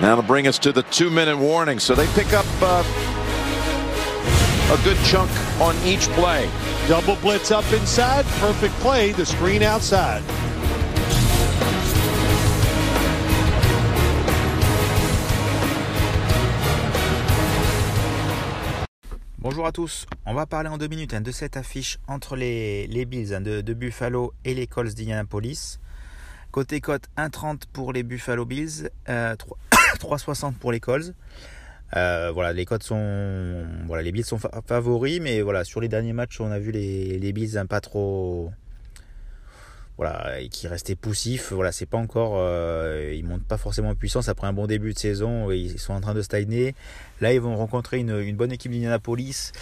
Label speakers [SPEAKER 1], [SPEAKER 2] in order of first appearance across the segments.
[SPEAKER 1] That'll bring us to the two-minute warning. So they pick up uh, a good chunk on each play.
[SPEAKER 2] Double blitz up inside. Perfect play. The screen outside.
[SPEAKER 3] Bonjour à tous, on va parler en deux minutes hein, de cette affiche entre les, les Bills hein, de, de, Buffalo et les Colts d'Indianapolis. Côté cote 1,30 pour les Buffalo Bills, euh, 3,60 pour les Colts. Euh, voilà, les cotes sont, voilà, les Bills sont favoris, mais voilà, sur les derniers matchs, on a vu les, les Bills un pas trop, voilà, qui restaient poussifs. Voilà, c'est pas encore, euh, ils montent pas forcément en puissance après un bon début de saison. Ils sont en train de stagner. Là, ils vont rencontrer une, bonne équipe d'Indianapolis.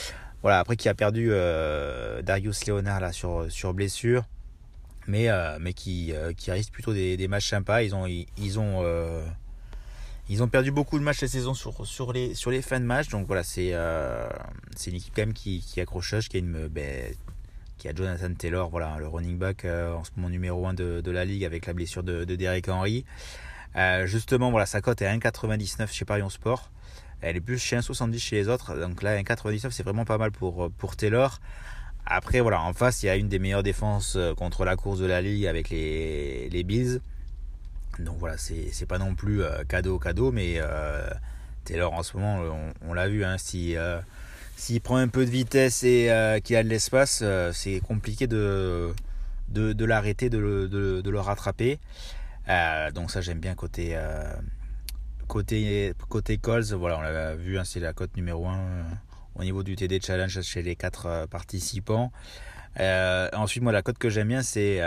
[SPEAKER 3] Voilà, après qui a perdu euh, Darius Leonard sur sur blessure, mais qui qui plutôt des, matchs sympas. Ils ont ils ont perdu beaucoup de matchs cette saison sur, les, fins de match. Donc voilà, c'est euh, une équipe quand même qui, qui accrocheuse, qui a, une, ben, qui a Jonathan Taylor, voilà, le running back euh, en ce moment numéro 1 de, la ligue avec la blessure de, de Derek Henry. Euh, justement, voilà, sa cote est 1,99 chez Parion Sport. Elle est plus chez 1,70 chez les autres. Donc là, 1,99 c'est vraiment pas mal pour, Taylor. Après, voilà, en face, il y a une des meilleures défenses contre la course de la ligue avec les, les Bills. Donc voilà, c'est pas non plus euh, cadeau cadeau, mais euh, Taylor en ce moment, on, l'a vu, hein, si euh, s'il prend un peu de vitesse et qu'il a de l'espace, c'est compliqué de, l'arrêter, de, le rattraper. donc ça j'aime bien côté côté côté Coles. Voilà, on l'a vu, hein, c'est la cote numéro 1 au niveau du TD Challenge chez les quatre participants. ensuite, moi la cote que j'aime bien, c'est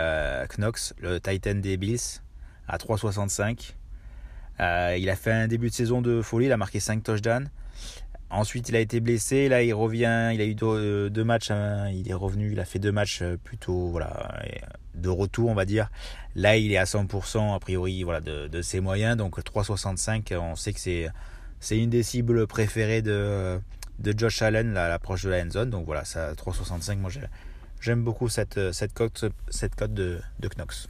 [SPEAKER 3] Knox, le Titan des Bills à 3,65. Euh, il a fait un début de saison de folie, il a marqué 5 touchdowns. Ensuite, il a été blessé. Là, il revient. Il a eu deux, deux matchs. Hein, il est revenu. Il a fait deux matchs plutôt, voilà, de retour, on va dire. Là, il est à 100% a priori, voilà, de, ses moyens. Donc 3,65. On sait que c'est c'est une des cibles préférées de de Josh Allen, à l'approche de la end zone. Donc voilà, ça 3,65. Moi, j'aime beaucoup cette cette cote cette de de Knox.